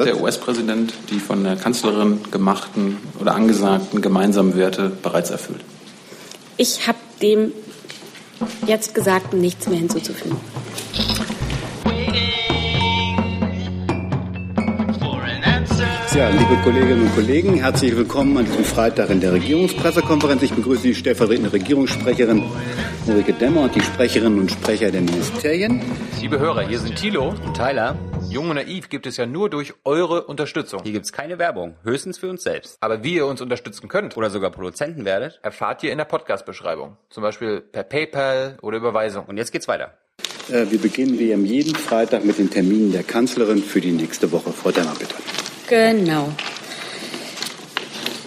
Hat der US-Präsident die von der Kanzlerin gemachten oder angesagten gemeinsamen Werte bereits erfüllt? Ich habe dem jetzt Gesagten nichts mehr hinzuzufügen. Ja, liebe Kolleginnen und Kollegen, herzlich willkommen an diesem Freitag in der Regierungspressekonferenz. Ich begrüße die stellvertretende Regierungssprecherin Ulrike Demmer und die Sprecherinnen und Sprecher der Ministerien. Liebe Hörer, hier sind Thilo und Tyler. Jung und Naiv gibt es ja nur durch eure Unterstützung. Hier gibt es keine Werbung, höchstens für uns selbst. Aber wie ihr uns unterstützen könnt oder sogar Produzenten werdet, erfahrt ihr in der Podcast-Beschreibung. Zum Beispiel per PayPal oder Überweisung. Und jetzt geht's weiter. Äh, wir beginnen wie am jeden Freitag mit den Terminen der Kanzlerin für die nächste Woche. Frau Demmer, bitte. Genau.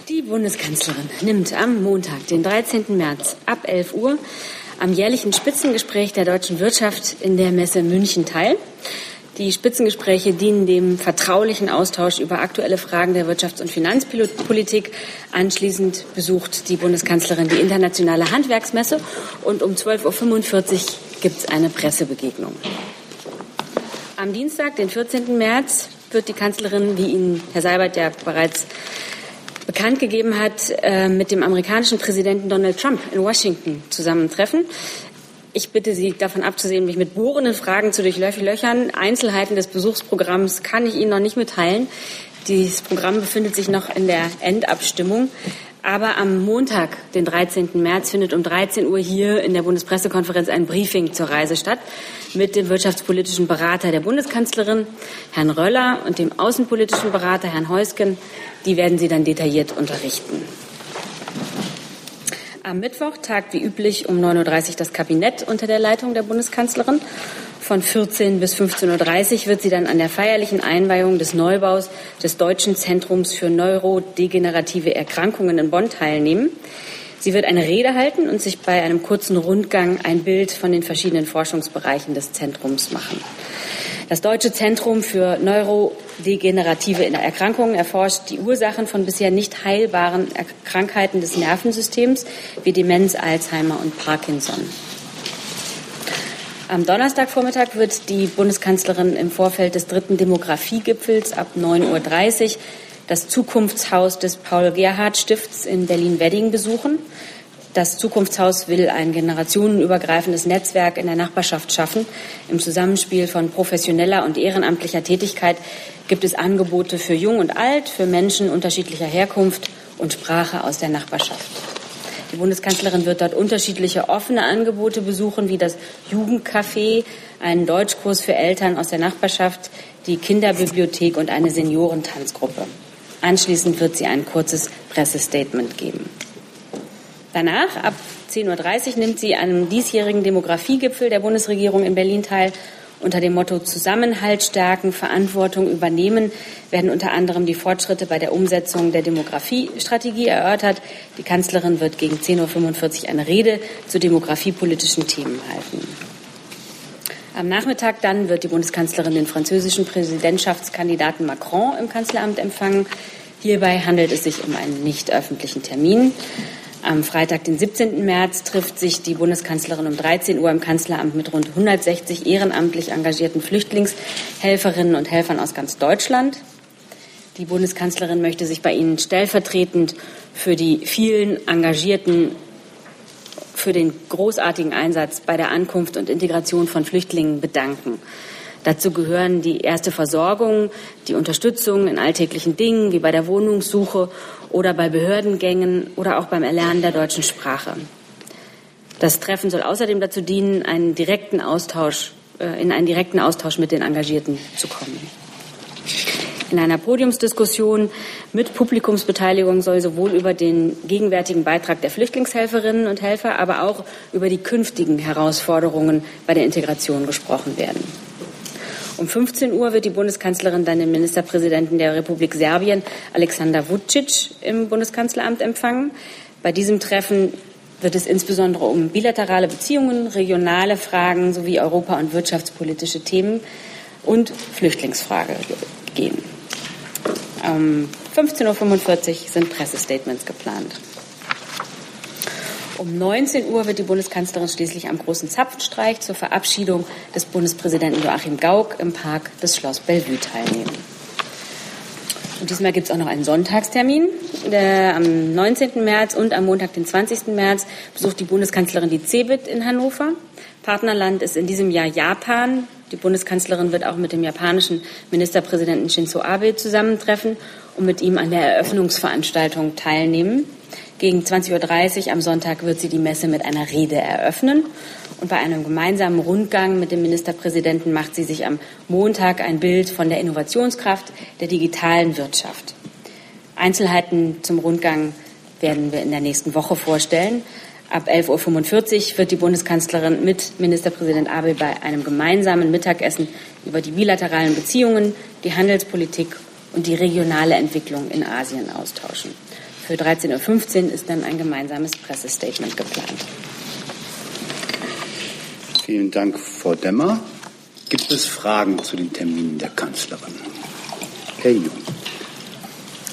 Die Bundeskanzlerin nimmt am Montag, den 13. März ab 11 Uhr am jährlichen Spitzengespräch der deutschen Wirtschaft in der Messe München teil. Die Spitzengespräche dienen dem vertraulichen Austausch über aktuelle Fragen der Wirtschafts- und Finanzpolitik. Anschließend besucht die Bundeskanzlerin die internationale Handwerksmesse und um 12.45 Uhr gibt es eine Pressebegegnung. Am Dienstag, den 14. März, wird die Kanzlerin, wie Ihnen Herr Seibert ja bereits bekannt gegeben hat, äh, mit dem amerikanischen Präsidenten Donald Trump in Washington zusammentreffen. Ich bitte Sie davon abzusehen, mich mit bohrenden Fragen zu durchlöchern. Einzelheiten des Besuchsprogramms kann ich Ihnen noch nicht mitteilen. Dieses Programm befindet sich noch in der Endabstimmung. Aber am Montag, den 13. März, findet um 13 Uhr hier in der Bundespressekonferenz ein Briefing zur Reise statt mit dem wirtschaftspolitischen Berater der Bundeskanzlerin, Herrn Röller, und dem außenpolitischen Berater, Herrn Heusgen. Die werden Sie dann detailliert unterrichten. Am Mittwoch tagt wie üblich um 9.30 Uhr das Kabinett unter der Leitung der Bundeskanzlerin. Von 14 bis 15.30 Uhr wird sie dann an der feierlichen Einweihung des Neubaus des Deutschen Zentrums für neurodegenerative Erkrankungen in Bonn teilnehmen. Sie wird eine Rede halten und sich bei einem kurzen Rundgang ein Bild von den verschiedenen Forschungsbereichen des Zentrums machen. Das Deutsche Zentrum für neurodegenerative Erkrankungen erforscht die Ursachen von bisher nicht heilbaren Krankheiten des Nervensystems wie Demenz, Alzheimer und Parkinson. Am Donnerstagvormittag wird die Bundeskanzlerin im Vorfeld des dritten Demografiegipfels ab 9.30 Uhr das Zukunftshaus des Paul-Gerhardt-Stifts in Berlin-Wedding besuchen. Das Zukunftshaus will ein generationenübergreifendes Netzwerk in der Nachbarschaft schaffen. Im Zusammenspiel von professioneller und ehrenamtlicher Tätigkeit gibt es Angebote für Jung und Alt, für Menschen unterschiedlicher Herkunft und Sprache aus der Nachbarschaft. Die Bundeskanzlerin wird dort unterschiedliche offene Angebote besuchen, wie das Jugendcafé, einen Deutschkurs für Eltern aus der Nachbarschaft, die Kinderbibliothek und eine Seniorentanzgruppe. Anschließend wird sie ein kurzes Pressestatement geben. Danach, ab 10.30 Uhr, nimmt sie an einem diesjährigen Demografiegipfel der Bundesregierung in Berlin teil unter dem Motto Zusammenhalt stärken, Verantwortung übernehmen werden unter anderem die Fortschritte bei der Umsetzung der Demografiestrategie erörtert. Die Kanzlerin wird gegen 10.45 Uhr eine Rede zu demografiepolitischen Themen halten. Am Nachmittag dann wird die Bundeskanzlerin den französischen Präsidentschaftskandidaten Macron im Kanzleramt empfangen. Hierbei handelt es sich um einen nicht öffentlichen Termin. Am Freitag, den 17. März, trifft sich die Bundeskanzlerin um 13 Uhr im Kanzleramt mit rund 160 ehrenamtlich engagierten Flüchtlingshelferinnen und Helfern aus ganz Deutschland. Die Bundeskanzlerin möchte sich bei Ihnen stellvertretend für die vielen Engagierten, für den großartigen Einsatz bei der Ankunft und Integration von Flüchtlingen bedanken. Dazu gehören die erste Versorgung, die Unterstützung in alltäglichen Dingen wie bei der Wohnungssuche oder bei Behördengängen oder auch beim Erlernen der deutschen Sprache. Das Treffen soll außerdem dazu dienen, einen direkten Austausch, äh, in einen direkten Austausch mit den Engagierten zu kommen. In einer Podiumsdiskussion mit Publikumsbeteiligung soll sowohl über den gegenwärtigen Beitrag der Flüchtlingshelferinnen und Helfer, aber auch über die künftigen Herausforderungen bei der Integration gesprochen werden. Um 15 Uhr wird die Bundeskanzlerin dann den Ministerpräsidenten der Republik Serbien, Alexander Vucic, im Bundeskanzleramt empfangen. Bei diesem Treffen wird es insbesondere um bilaterale Beziehungen, regionale Fragen sowie europa- und wirtschaftspolitische Themen und Flüchtlingsfrage gehen. Um 15.45 Uhr sind Pressestatements geplant. Um 19 Uhr wird die Bundeskanzlerin schließlich am großen Zapfenstreich zur Verabschiedung des Bundespräsidenten Joachim Gauck im Park des Schloss Bellevue teilnehmen. Und diesmal gibt es auch noch einen Sonntagstermin. Der, am 19. März und am Montag, den 20. März, besucht die Bundeskanzlerin die CeBIT in Hannover. Partnerland ist in diesem Jahr Japan. Die Bundeskanzlerin wird auch mit dem japanischen Ministerpräsidenten Shinzo Abe zusammentreffen und mit ihm an der Eröffnungsveranstaltung teilnehmen. Gegen 20.30 Uhr am Sonntag wird sie die Messe mit einer Rede eröffnen. Und bei einem gemeinsamen Rundgang mit dem Ministerpräsidenten macht sie sich am Montag ein Bild von der Innovationskraft der digitalen Wirtschaft. Einzelheiten zum Rundgang werden wir in der nächsten Woche vorstellen. Ab 11.45 Uhr wird die Bundeskanzlerin mit Ministerpräsident Abel bei einem gemeinsamen Mittagessen über die bilateralen Beziehungen, die Handelspolitik und die regionale Entwicklung in Asien austauschen. Für 13.15 Uhr ist dann ein gemeinsames Pressestatement geplant. Vielen Dank, Frau Demmer. Gibt es Fragen zu den Terminen der Kanzlerin? Herr Jung.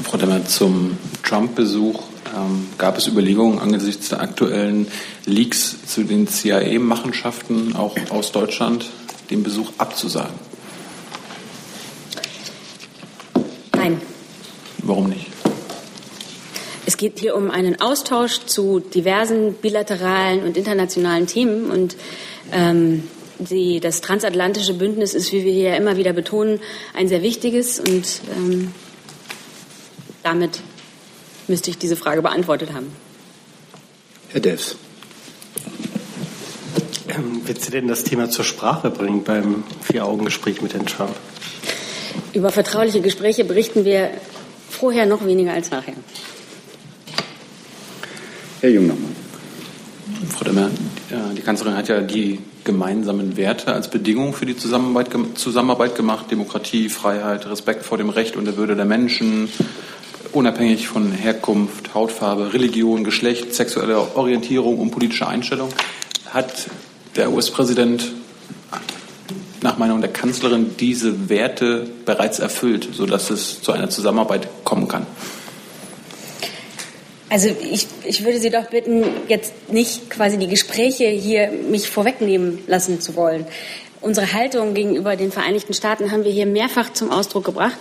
Frau Demmer, zum Trump-Besuch ähm, gab es Überlegungen angesichts der aktuellen Leaks zu den CIA-Machenschaften auch aus Deutschland, den Besuch abzusagen? Nein. Warum nicht? Es geht hier um einen Austausch zu diversen bilateralen und internationalen Themen und ähm, die, das transatlantische Bündnis ist, wie wir hier immer wieder betonen, ein sehr wichtiges und ähm, damit müsste ich diese Frage beantwortet haben. Herr Devs. Ähm, wird sie denn das Thema zur Sprache bringen beim Vier-Augen-Gespräch mit Herrn Trump? Über vertrauliche Gespräche berichten wir vorher noch weniger als nachher. Herr Jung nochmal. Frau Demmer, die Kanzlerin hat ja die gemeinsamen Werte als Bedingung für die Zusammenarbeit, Zusammenarbeit gemacht. Demokratie, Freiheit, Respekt vor dem Recht und der Würde der Menschen, unabhängig von Herkunft, Hautfarbe, Religion, Geschlecht, sexueller Orientierung und politischer Einstellung. Hat der US-Präsident nach Meinung der Kanzlerin diese Werte bereits erfüllt, sodass es zu einer Zusammenarbeit kommen kann? Also ich, ich würde Sie doch bitten, jetzt nicht quasi die Gespräche hier mich vorwegnehmen lassen zu wollen. Unsere Haltung gegenüber den Vereinigten Staaten haben wir hier mehrfach zum Ausdruck gebracht,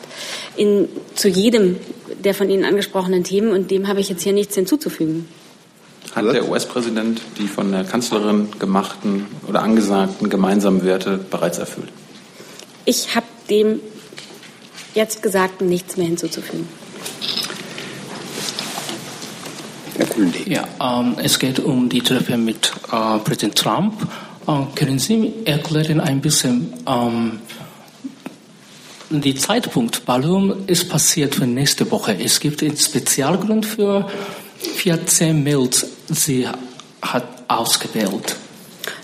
in, zu jedem der von Ihnen angesprochenen Themen, und dem habe ich jetzt hier nichts hinzuzufügen. Hat der US-Präsident die von der Kanzlerin gemachten oder angesagten gemeinsamen Werte bereits erfüllt? Ich habe dem jetzt Gesagten nichts mehr hinzuzufügen. Ja, ähm, es geht um die Treffen mit äh, Präsident Trump. Äh, können Sie erklären ein bisschen ähm, den Zeitpunkt, warum es passiert für nächste Woche? Es gibt einen Spezialgrund für 14 März. Sie hat ausgewählt.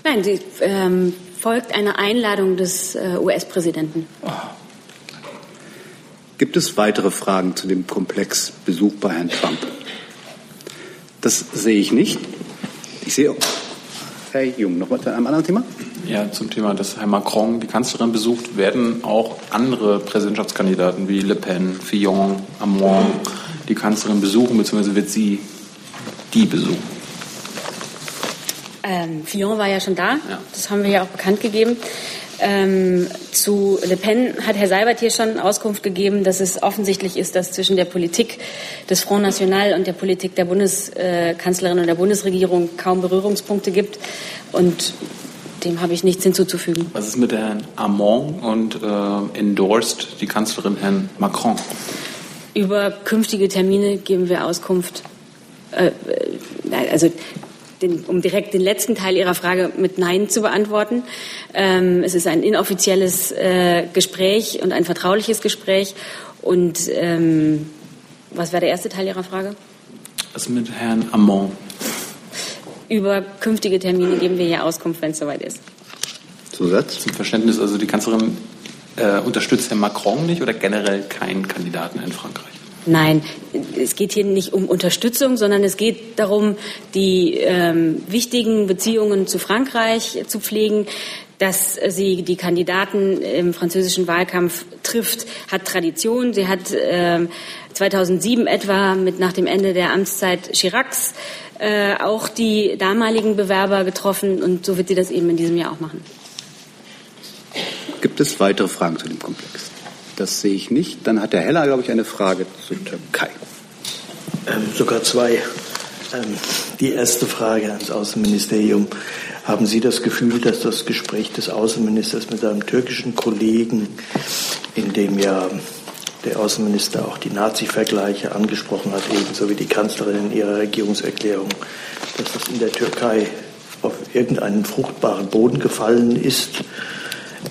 Nein, sie ähm, folgt einer Einladung des äh, US-Präsidenten. Gibt es weitere Fragen zu dem Komplex Besuch bei Herrn Trump? Das sehe ich nicht. Ich sehe, Herr Jung, noch mal zu einem anderen Thema? Ja, zum Thema, dass Herr Macron die Kanzlerin besucht, werden auch andere Präsidentschaftskandidaten wie Le Pen, Fillon, Amon die Kanzlerin besuchen, beziehungsweise wird sie die besuchen? Ähm, Fillon war ja schon da, ja. das haben wir ja auch bekannt gegeben. Ähm, zu Le Pen hat Herr Seibert hier schon Auskunft gegeben, dass es offensichtlich ist, dass zwischen der Politik des Front National und der Politik der Bundeskanzlerin und der Bundesregierung kaum Berührungspunkte gibt. Und dem habe ich nichts hinzuzufügen. Was ist mit Herrn Armand und äh, endorsed die Kanzlerin Herrn Macron? Über künftige Termine geben wir Auskunft. Äh, also den, um direkt den letzten Teil Ihrer Frage mit Nein zu beantworten. Ähm, es ist ein inoffizielles äh, Gespräch und ein vertrauliches Gespräch. Und ähm, was war der erste Teil Ihrer Frage? Was mit Herrn Amon? Über künftige Termine geben wir hier Auskunft, wenn es soweit ist. Zusatz? Zum Verständnis, also die Kanzlerin äh, unterstützt Herrn Macron nicht oder generell keinen Kandidaten in Frankreich? Nein, es geht hier nicht um Unterstützung, sondern es geht darum, die ähm, wichtigen Beziehungen zu Frankreich zu pflegen. Dass sie die Kandidaten im französischen Wahlkampf trifft, hat Tradition. Sie hat äh, 2007 etwa mit nach dem Ende der Amtszeit Chiracs äh, auch die damaligen Bewerber getroffen und so wird sie das eben in diesem Jahr auch machen. Gibt es weitere Fragen zu dem Komplex? Das sehe ich nicht. Dann hat der Heller, glaube ich, eine Frage zur Türkei. Ähm, sogar zwei. Ähm, die erste Frage ans Außenministerium. Haben Sie das Gefühl, dass das Gespräch des Außenministers mit seinem türkischen Kollegen, in dem ja der Außenminister auch die Nazi-Vergleiche angesprochen hat, ebenso wie die Kanzlerin in ihrer Regierungserklärung, dass das in der Türkei auf irgendeinen fruchtbaren Boden gefallen ist?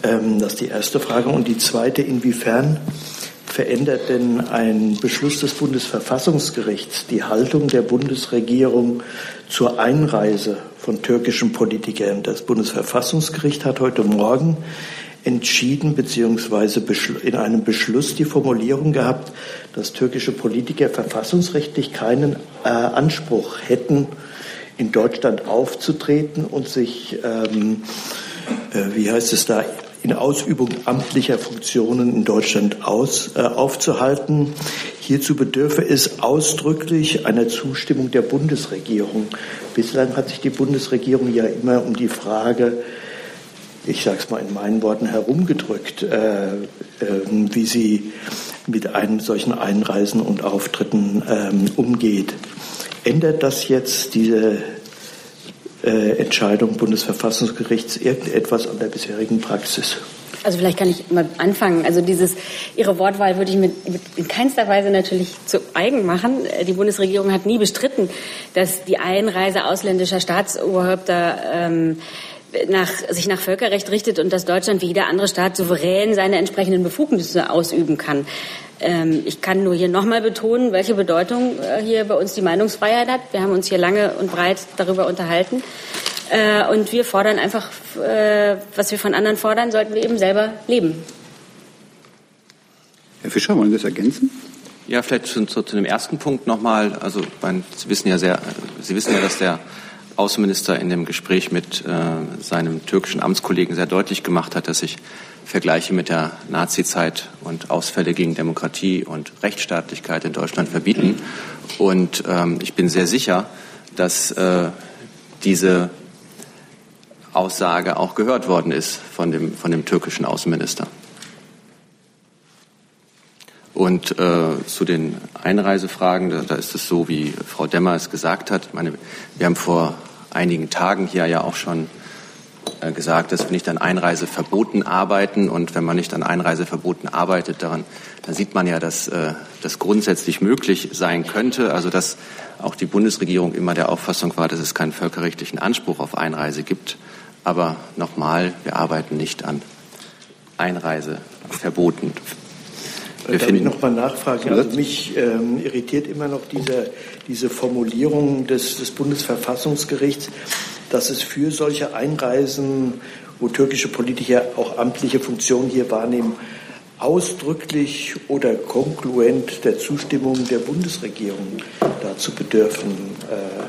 Ähm, das ist die erste Frage. Und die zweite, inwiefern verändert denn ein Beschluss des Bundesverfassungsgerichts die Haltung der Bundesregierung zur Einreise von türkischen Politikern? Das Bundesverfassungsgericht hat heute Morgen entschieden bzw. in einem Beschluss die Formulierung gehabt, dass türkische Politiker verfassungsrechtlich keinen äh, Anspruch hätten, in Deutschland aufzutreten und sich, ähm, äh, wie heißt es da, in Ausübung amtlicher Funktionen in Deutschland aus, äh, aufzuhalten. Hierzu bedürfe es ausdrücklich einer Zustimmung der Bundesregierung. Bislang hat sich die Bundesregierung ja immer um die Frage, ich sage es mal in meinen Worten, herumgedrückt, äh, äh, wie sie mit einem solchen Einreisen und Auftritten ähm, umgeht. Ändert das jetzt diese äh, Entscheidung Bundesverfassungsgerichts irgendetwas an der bisherigen Praxis? Also vielleicht kann ich mal anfangen. Also dieses Ihre Wortwahl würde ich mit in keinster Weise natürlich zu eigen machen. Äh, die Bundesregierung hat nie bestritten, dass die Einreise ausländischer Staatsoberhäupter ähm, nach, sich nach Völkerrecht richtet und dass Deutschland wie jeder andere Staat souverän seine entsprechenden Befugnisse ausüben kann. Ähm, ich kann nur hier nochmal betonen, welche Bedeutung äh, hier bei uns die Meinungsfreiheit hat. Wir haben uns hier lange und breit darüber unterhalten. Äh, und wir fordern einfach, äh, was wir von anderen fordern, sollten wir eben selber leben. Herr Fischer, wollen Sie das ergänzen? Ja, vielleicht zu, zu, zu dem ersten Punkt nochmal. Also, mein, Sie wissen ja sehr, Sie wissen ja, dass der Außenminister in dem Gespräch mit äh, seinem türkischen Amtskollegen sehr deutlich gemacht hat, dass sich Vergleiche mit der Nazizeit und Ausfälle gegen Demokratie und Rechtsstaatlichkeit in Deutschland verbieten. Und ähm, ich bin sehr sicher, dass äh, diese Aussage auch gehört worden ist von dem, von dem türkischen Außenminister. Und äh, zu den Einreisefragen, da, da, ist es so, wie Frau Demmer es gesagt hat. Ich meine, wir haben vor einigen Tagen hier ja auch schon äh, gesagt, dass wir nicht an Einreiseverboten arbeiten. Und wenn man nicht an Einreiseverboten arbeitet, daran, dann sieht man ja, dass äh, das grundsätzlich möglich sein könnte. Also dass auch die Bundesregierung immer der Auffassung war, dass es keinen völkerrechtlichen Anspruch auf Einreise gibt. Aber nochmal, wir arbeiten nicht an Einreiseverboten. Wir Darf ich noch mal nachfragen? Also mich ähm, irritiert immer noch diese, diese Formulierung des, des Bundesverfassungsgerichts, dass es für solche Einreisen, wo türkische Politiker auch amtliche Funktionen hier wahrnehmen, ausdrücklich oder konkluent der Zustimmung der Bundesregierung dazu bedürfen. Äh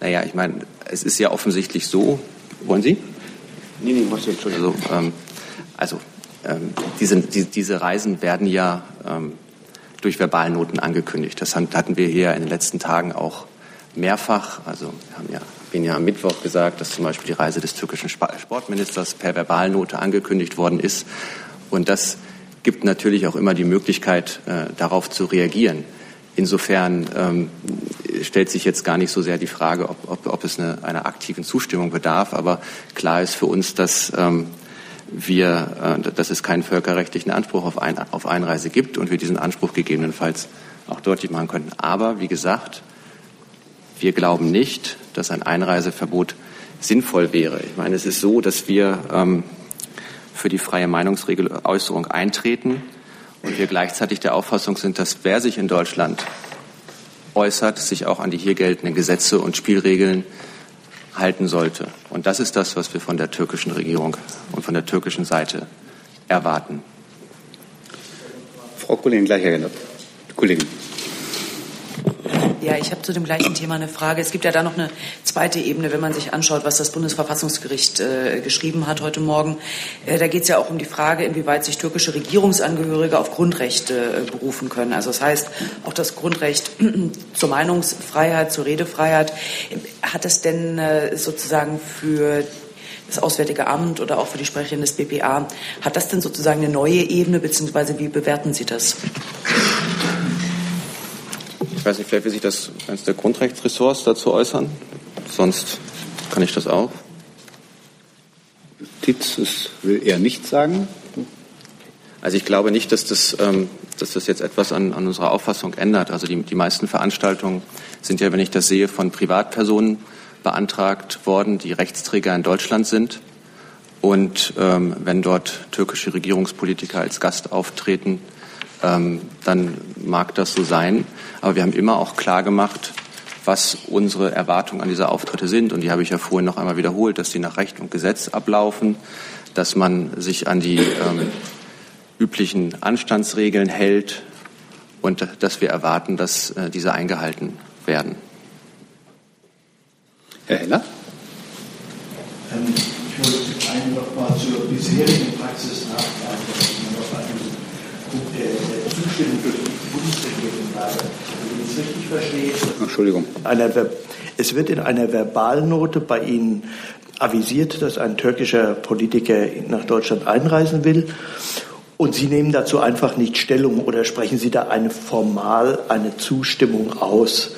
naja, ich meine, es ist ja offensichtlich so. Wollen Sie? Nee, nee, was jetzt? Also, ähm, also diese, die, diese Reisen werden ja ähm, durch Verbalnoten angekündigt. Das hatten wir hier in den letzten Tagen auch mehrfach. Also wir haben ja bin ja am Mittwoch gesagt, dass zum Beispiel die Reise des türkischen Sportministers per Verbalnote angekündigt worden ist. Und das gibt natürlich auch immer die Möglichkeit, äh, darauf zu reagieren. Insofern ähm, stellt sich jetzt gar nicht so sehr die Frage, ob, ob, ob es eine, einer aktiven Zustimmung bedarf. Aber klar ist für uns, dass ähm, wir, äh, dass es keinen völkerrechtlichen Anspruch auf, ein, auf Einreise gibt und wir diesen Anspruch gegebenenfalls auch deutlich machen könnten. Aber wie gesagt, wir glauben nicht, dass ein Einreiseverbot sinnvoll wäre. Ich meine, es ist so, dass wir ähm, für die freie Meinungsäußerung eintreten und wir gleichzeitig der Auffassung sind, dass wer sich in Deutschland äußert, sich auch an die hier geltenden Gesetze und Spielregeln halten sollte. Und das ist das, was wir von der türkischen Regierung und von der türkischen Seite erwarten. Frau Kollegin, gleich Kollegin. Ja, ich habe zu dem gleichen Thema eine Frage. Es gibt ja da noch eine zweite Ebene, wenn man sich anschaut, was das Bundesverfassungsgericht äh, geschrieben hat heute Morgen. Äh, da geht es ja auch um die Frage, inwieweit sich türkische Regierungsangehörige auf Grundrechte äh, berufen können. Also das heißt, auch das Grundrecht zur Meinungsfreiheit, zur Redefreiheit. Hat es denn äh, sozusagen für das Auswärtige Amt oder auch für die Sprecherin des BPA. Hat das denn sozusagen eine neue Ebene, beziehungsweise wie bewerten Sie das? Ich weiß nicht, vielleicht will sich das eines der Grundrechtsressorts dazu äußern. Sonst kann ich das auch. Justiz, will er nicht sagen. Also ich glaube nicht, dass das, ähm, dass das jetzt etwas an, an unserer Auffassung ändert. Also die, die meisten Veranstaltungen sind ja, wenn ich das sehe, von Privatpersonen beantragt worden, die Rechtsträger in Deutschland sind. Und ähm, wenn dort türkische Regierungspolitiker als Gast auftreten, ähm, dann mag das so sein. Aber wir haben immer auch klar gemacht, was unsere Erwartungen an diese Auftritte sind. Und die habe ich ja vorhin noch einmal wiederholt, dass sie nach Recht und Gesetz ablaufen, dass man sich an die ähm, üblichen Anstandsregeln hält und dass wir erwarten, dass äh, diese eingehalten werden. Herr Heller? Ähm, ich wollte einen noch mal zur bisherigen Praxis nachfragen, dass man noch einen Punkt der, der Zustimmung durch die Bundesregierung habe. Wenn ich es richtig verstehe, Entschuldigung. Einer, es wird in einer Verbalnote bei Ihnen avisiert, dass ein türkischer Politiker nach Deutschland einreisen will. Und Sie nehmen dazu einfach nicht Stellung oder sprechen Sie da eine formal eine Zustimmung aus?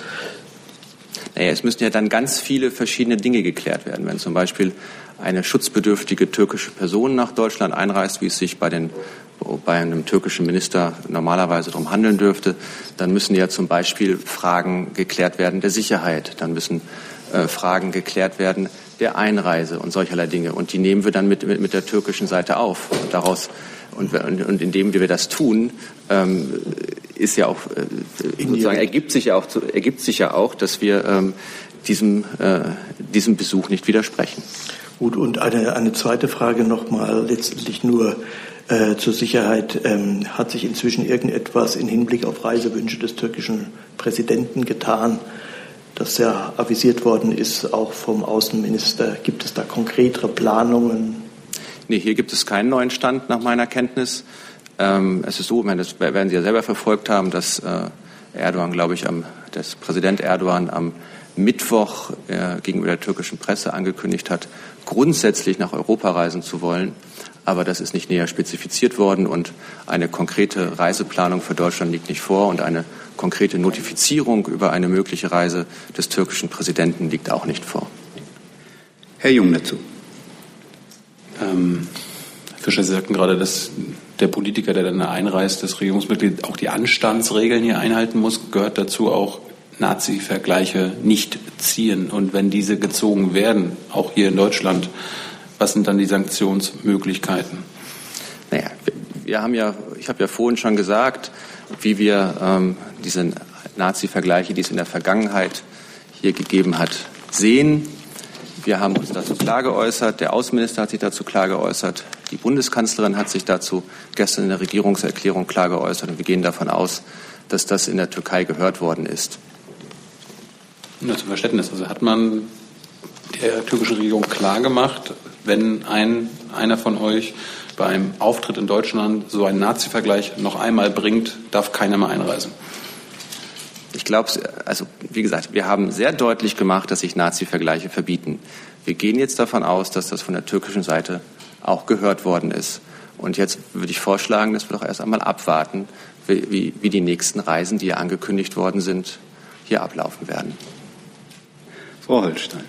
Naja, es müssen ja dann ganz viele verschiedene Dinge geklärt werden. Wenn zum Beispiel eine schutzbedürftige türkische Person nach Deutschland einreist, wie es sich bei, den, bei einem türkischen Minister normalerweise darum handeln dürfte, dann müssen ja zum Beispiel Fragen geklärt werden der Sicherheit. Dann müssen äh, Fragen geklärt werden der Einreise und solcherlei Dinge. Und die nehmen wir dann mit, mit, mit der türkischen Seite auf. Und daraus und, und, und indem wir das tun, ähm, ist ja auch äh, sozusagen ergibt sich ja auch ergibt sich ja auch, dass wir ähm, diesem äh, diesem Besuch nicht widersprechen. Gut und eine eine zweite Frage noch mal letztendlich nur äh, zur Sicherheit ähm, hat sich inzwischen irgendetwas in Hinblick auf Reisewünsche des türkischen Präsidenten getan, das ja avisiert worden ist, auch vom Außenminister. Gibt es da konkretere Planungen? Nee, hier gibt es keinen neuen Stand nach meiner Kenntnis. Ähm, es ist so, meine, das werden Sie ja selber verfolgt haben, dass äh, Erdogan, glaube ich, am, das Präsident Erdogan am Mittwoch äh, gegenüber der türkischen Presse angekündigt hat, grundsätzlich nach Europa reisen zu wollen. Aber das ist nicht näher spezifiziert worden und eine konkrete Reiseplanung für Deutschland liegt nicht vor und eine konkrete Notifizierung über eine mögliche Reise des türkischen Präsidenten liegt auch nicht vor. Herr Jung dazu. Ähm, Fischer, Sie sagten gerade, dass der Politiker, der dann einreist, das Regierungsmitglied, auch die Anstandsregeln hier einhalten muss. Gehört dazu auch Nazi-Vergleiche nicht ziehen? Und wenn diese gezogen werden, auch hier in Deutschland, was sind dann die Sanktionsmöglichkeiten? Naja, wir, haben ja, ich habe ja vorhin schon gesagt, wie wir ähm, diese Nazi-Vergleiche, die es in der Vergangenheit hier gegeben hat, sehen. Wir haben uns dazu klar geäußert. Der Außenminister hat sich dazu klar geäußert. Die Bundeskanzlerin hat sich dazu gestern in der Regierungserklärung klar geäußert. Und wir gehen davon aus, dass das in der Türkei gehört worden ist. Nur zum Verständnis. Also hat man der türkischen Regierung klar gemacht, wenn ein, einer von euch bei einem Auftritt in Deutschland so einen Nazi-Vergleich noch einmal bringt, darf keiner mehr einreisen. Ich glaube, also wie gesagt, wir haben sehr deutlich gemacht, dass sich Nazi-Vergleiche verbieten. Wir gehen jetzt davon aus, dass das von der türkischen Seite auch gehört worden ist. Und jetzt würde ich vorschlagen, dass wir doch erst einmal abwarten, wie, wie die nächsten Reisen, die ja angekündigt worden sind, hier ablaufen werden. Frau Holstein.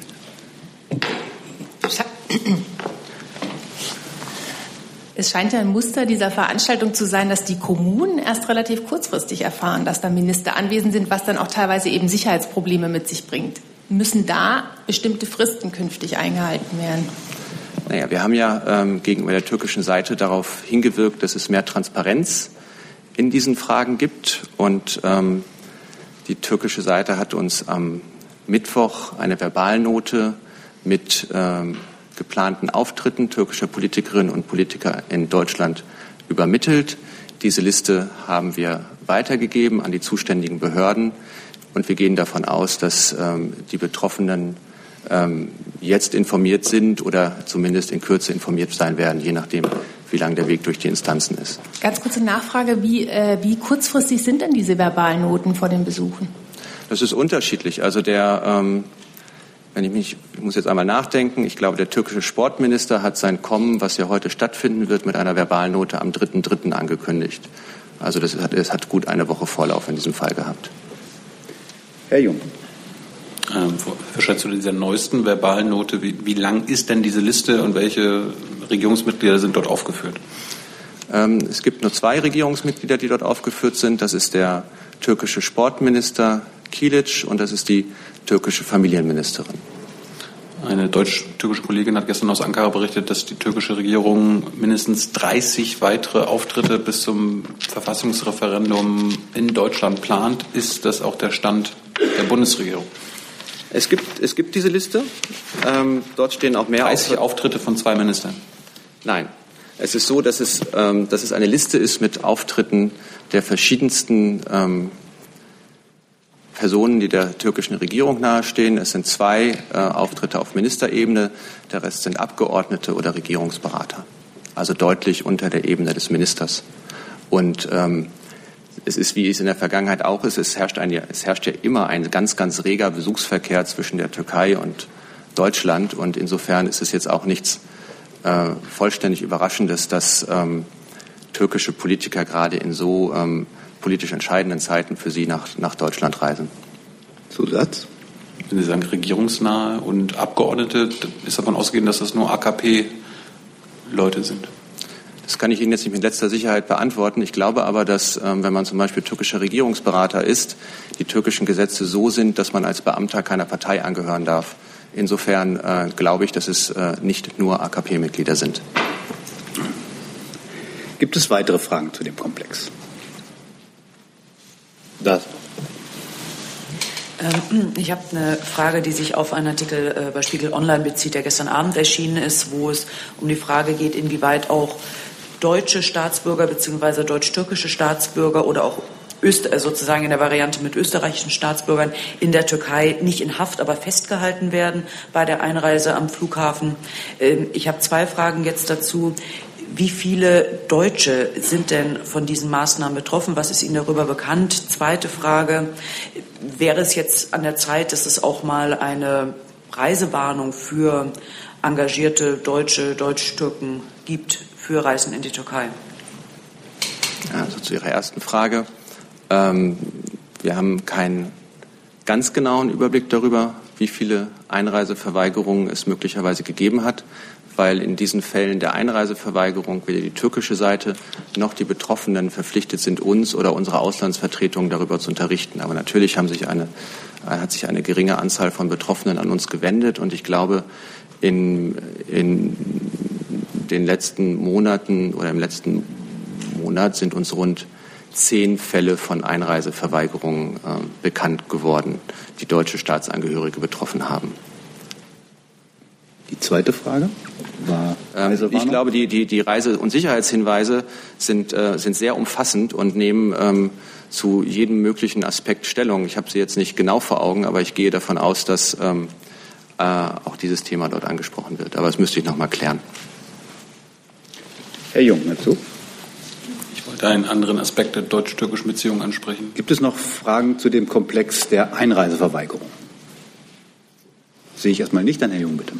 Es scheint ja ein Muster dieser Veranstaltung zu sein, dass die Kommunen erst relativ kurzfristig erfahren, dass da Minister anwesend sind, was dann auch teilweise eben Sicherheitsprobleme mit sich bringt. Müssen da bestimmte Fristen künftig eingehalten werden? Naja, wir haben ja ähm, gegenüber der türkischen Seite darauf hingewirkt, dass es mehr Transparenz in diesen Fragen gibt. Und ähm, die türkische Seite hat uns am Mittwoch eine Verbalnote mit ähm, geplanten Auftritten türkischer Politikerinnen und Politiker in Deutschland übermittelt. Diese Liste haben wir weitergegeben an die zuständigen Behörden und wir gehen davon aus, dass ähm, die Betroffenen ähm, jetzt informiert sind oder zumindest in Kürze informiert sein werden, je nachdem, wie lang der Weg durch die Instanzen ist. Ganz kurze Nachfrage, wie, äh, wie kurzfristig sind denn diese Verbalnoten vor den Besuchen? Das ist unterschiedlich. Also der, ähm, wenn ich mich, ich muss jetzt einmal nachdenken, ich glaube, der türkische Sportminister hat sein Kommen, was ja heute stattfinden wird, mit einer Verbalnote am 3.3. angekündigt. Also das hat, es hat gut eine Woche Vorlauf in diesem Fall gehabt. Herr Jung. Ähm, Fischer, zu dieser neuesten Verbalnote, wie, wie lang ist denn diese Liste und welche Regierungsmitglieder sind dort aufgeführt? Ähm, es gibt nur zwei Regierungsmitglieder, die dort aufgeführt sind. Das ist der türkische Sportminister Kilic und das ist die türkische Familienministerin. Eine deutsch-türkische Kollegin hat gestern aus Ankara berichtet, dass die türkische Regierung mindestens 30 weitere Auftritte bis zum Verfassungsreferendum in Deutschland plant. Ist das auch der Stand der Bundesregierung? Es gibt, es gibt diese Liste. Ähm, dort stehen auch mehr 30 Auftritte von zwei Ministern. Nein. Es ist so, dass es, ähm, dass es eine Liste ist mit Auftritten der verschiedensten ähm, Personen, die der türkischen Regierung nahestehen. Es sind zwei äh, Auftritte auf Ministerebene, der Rest sind Abgeordnete oder Regierungsberater. Also deutlich unter der Ebene des Ministers. Und ähm, es ist, wie es in der Vergangenheit auch ist, es herrscht, ein, es herrscht ja immer ein ganz, ganz reger Besuchsverkehr zwischen der Türkei und Deutschland. Und insofern ist es jetzt auch nichts äh, vollständig Überraschendes, dass ähm, türkische Politiker gerade in so ähm, politisch entscheidenden Zeiten für Sie nach, nach Deutschland reisen. Zusatz? Wenn Sie sagen regierungsnahe und Abgeordnete, ist davon ausgehen, dass das nur AKP-Leute sind? Das kann ich Ihnen jetzt nicht mit letzter Sicherheit beantworten. Ich glaube aber, dass, ähm, wenn man zum Beispiel türkischer Regierungsberater ist, die türkischen Gesetze so sind, dass man als Beamter keiner Partei angehören darf. Insofern äh, glaube ich, dass es äh, nicht nur AKP-Mitglieder sind. Gibt es weitere Fragen zu dem Komplex? Das. Ähm, ich habe eine Frage, die sich auf einen Artikel äh, bei Spiegel Online bezieht, der gestern Abend erschienen ist, wo es um die Frage geht, inwieweit auch deutsche Staatsbürger bzw. deutsch-türkische Staatsbürger oder auch Öster, äh, sozusagen in der Variante mit österreichischen Staatsbürgern in der Türkei nicht in Haft, aber festgehalten werden bei der Einreise am Flughafen. Ähm, ich habe zwei Fragen jetzt dazu. Wie viele Deutsche sind denn von diesen Maßnahmen betroffen? Was ist Ihnen darüber bekannt? Zweite Frage. Wäre es jetzt an der Zeit, dass es auch mal eine Reisewarnung für engagierte Deutsche, Deutsch-Türken gibt für Reisen in die Türkei? Also zu Ihrer ersten Frage. Ähm, wir haben keinen ganz genauen Überblick darüber, wie viele Einreiseverweigerungen es möglicherweise gegeben hat weil in diesen Fällen der Einreiseverweigerung weder die türkische Seite noch die Betroffenen verpflichtet sind, uns oder unsere Auslandsvertretungen darüber zu unterrichten. Aber natürlich sich eine, hat sich eine geringe Anzahl von Betroffenen an uns gewendet und ich glaube, in, in den letzten Monaten oder im letzten Monat sind uns rund zehn Fälle von Einreiseverweigerungen äh, bekannt geworden, die deutsche Staatsangehörige betroffen haben. Die zweite Frage war ähm, Ich glaube, die, die, die Reise- und Sicherheitshinweise sind, äh, sind sehr umfassend und nehmen ähm, zu jedem möglichen Aspekt Stellung. Ich habe sie jetzt nicht genau vor Augen, aber ich gehe davon aus, dass ähm, äh, auch dieses Thema dort angesprochen wird. Aber das müsste ich noch mal klären. Herr Jung, dazu. Ich wollte einen anderen Aspekt der deutsch-türkischen Beziehungen ansprechen. Gibt es noch Fragen zu dem Komplex der Einreiseverweigerung? Sehe ich erstmal nicht, dann Herr Jung, bitte.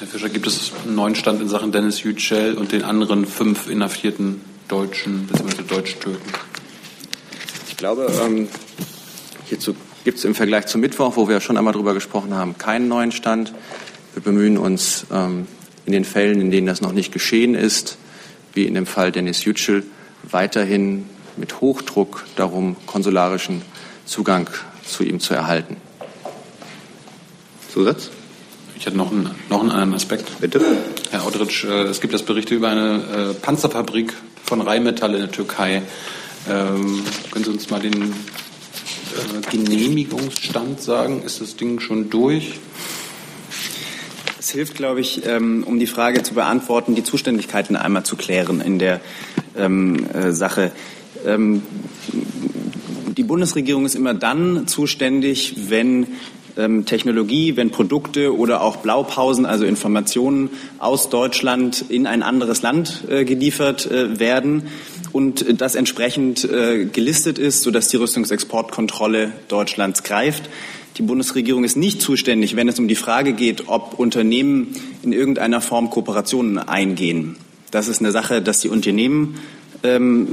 Herr Fischer, gibt es einen neuen Stand in Sachen Dennis Yücel und den anderen fünf inhaftierten Deutschen bzw. Deutsch-Türken? Ich glaube, ähm, hierzu gibt es im Vergleich zum Mittwoch, wo wir schon einmal darüber gesprochen haben, keinen neuen Stand. Wir bemühen uns ähm, in den Fällen, in denen das noch nicht geschehen ist, wie in dem Fall Dennis Yücel, weiterhin mit Hochdruck darum, konsularischen Zugang zu ihm zu erhalten. Zusatz? Ich hätte noch einen, noch einen anderen Aspekt. Bitte. Herr Audritsch, äh, es gibt das Berichte über eine äh, Panzerfabrik von Rheinmetall in der Türkei. Ähm, können Sie uns mal den äh, Genehmigungsstand sagen? Ist das Ding schon durch? Es hilft, glaube ich, ähm, um die Frage zu beantworten, die Zuständigkeiten einmal zu klären in der ähm, äh, Sache. Die Bundesregierung ist immer dann zuständig, wenn ähm, Technologie, wenn Produkte oder auch Blaupausen, also Informationen aus Deutschland in ein anderes Land äh, geliefert äh, werden und das entsprechend äh, gelistet ist, sodass die Rüstungsexportkontrolle Deutschlands greift. Die die Bundesregierung ist nicht zuständig, wenn es um die Frage geht, ob Unternehmen in irgendeiner Form Kooperationen eingehen. Das ist eine Sache, dass die Unternehmen ähm,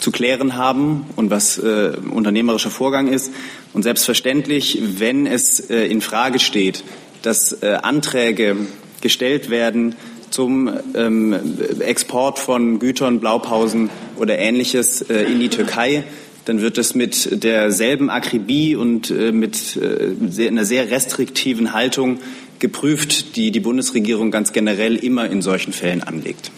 zu klären haben und was äh, unternehmerischer Vorgang ist. Und selbstverständlich, wenn es äh, in Frage steht, dass äh, Anträge gestellt werden zum ähm, Export von Gütern, Blaupausen oder ähnliches äh, in die Türkei, dann wird es mit derselben Akribie und äh, mit äh, sehr, einer sehr restriktiven Haltung geprüft, die die Bundesregierung ganz generell immer in solchen Fällen anlegt.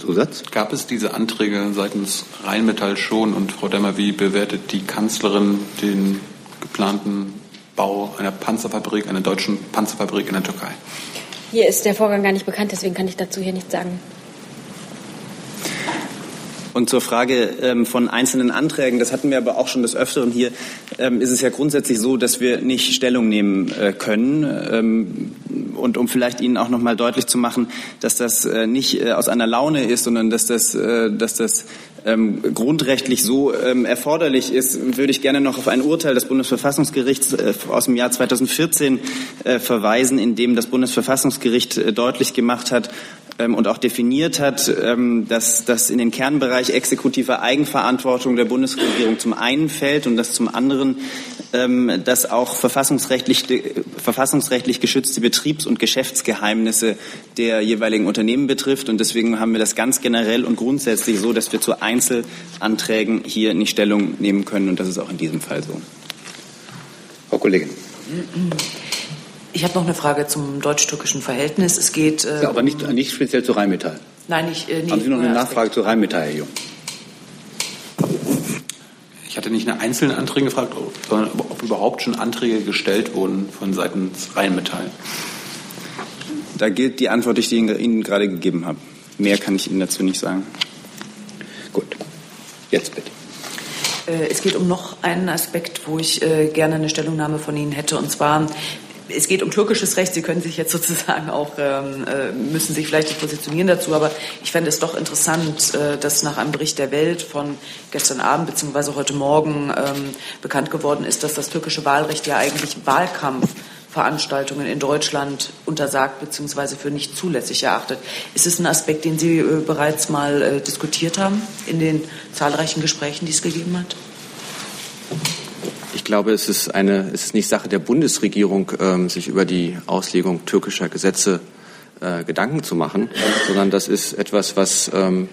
Zusatz? Gab es diese Anträge seitens Rheinmetall schon? Und Frau Demmer, wie bewertet die Kanzlerin den geplanten Bau einer Panzerfabrik, einer deutschen Panzerfabrik in der Türkei? Hier ist der Vorgang gar nicht bekannt, deswegen kann ich dazu hier nichts sagen. Und zur Frage ähm, von einzelnen Anträgen, das hatten wir aber auch schon des Öfteren hier, ähm, ist es ja grundsätzlich so, dass wir nicht Stellung nehmen äh, können. Ähm, und um vielleicht Ihnen auch noch mal deutlich zu machen, dass das äh, nicht äh, aus einer Laune ist, sondern dass das, äh, dass das ähm, grundrechtlich so ähm, erforderlich ist, würde ich gerne noch auf ein Urteil des Bundesverfassungsgerichts äh, aus dem Jahr 2014 äh, verweisen, in dem das Bundesverfassungsgericht deutlich gemacht hat, ähm, und auch definiert hat, ähm, dass das in den Kernbereich exekutiver Eigenverantwortung der Bundesregierung zum einen fällt und dass zum anderen ähm, dass auch verfassungsrechtlich, verfassungsrechtlich geschützte Betriebs- und Geschäftsgeheimnisse der jeweiligen Unternehmen betrifft. Und deswegen haben wir das ganz generell und grundsätzlich so, dass wir zu Einzelanträgen hier nicht Stellung nehmen können. Und das ist auch in diesem Fall so. Frau Kollegin. Ich habe noch eine Frage zum deutsch-türkischen Verhältnis. Es geht. Äh, ja, aber nicht, nicht speziell zu Rheinmetall. Nein, ich. Äh, Haben Sie noch eine Nachfrage zu Rheinmetall, Herr Jung? Ich hatte nicht nach einzelnen Anträgen gefragt, sondern ob überhaupt schon Anträge gestellt wurden von seitens Rheinmetall. Da gilt die Antwort, die ich Ihnen gerade gegeben habe. Mehr kann ich Ihnen dazu nicht sagen. Gut. Jetzt bitte. Äh, es geht um noch einen Aspekt, wo ich äh, gerne eine Stellungnahme von Ihnen hätte. Und zwar es geht um türkisches Recht. Sie können sich jetzt sozusagen auch, ähm, äh, müssen sich vielleicht positionieren dazu, aber ich fände es doch interessant, äh, dass nach einem Bericht der Welt von gestern Abend bzw. heute Morgen ähm, bekannt geworden ist, dass das türkische Wahlrecht ja eigentlich Wahlkampfveranstaltungen in Deutschland untersagt bzw. für nicht zulässig erachtet. Ist es ein Aspekt, den Sie äh, bereits mal äh, diskutiert haben in den zahlreichen Gesprächen, die es gegeben hat? Ich glaube, es ist, eine, es ist nicht Sache der Bundesregierung, ähm, sich über die Auslegung türkischer Gesetze äh, Gedanken zu machen, sondern das ist etwas, was ähm,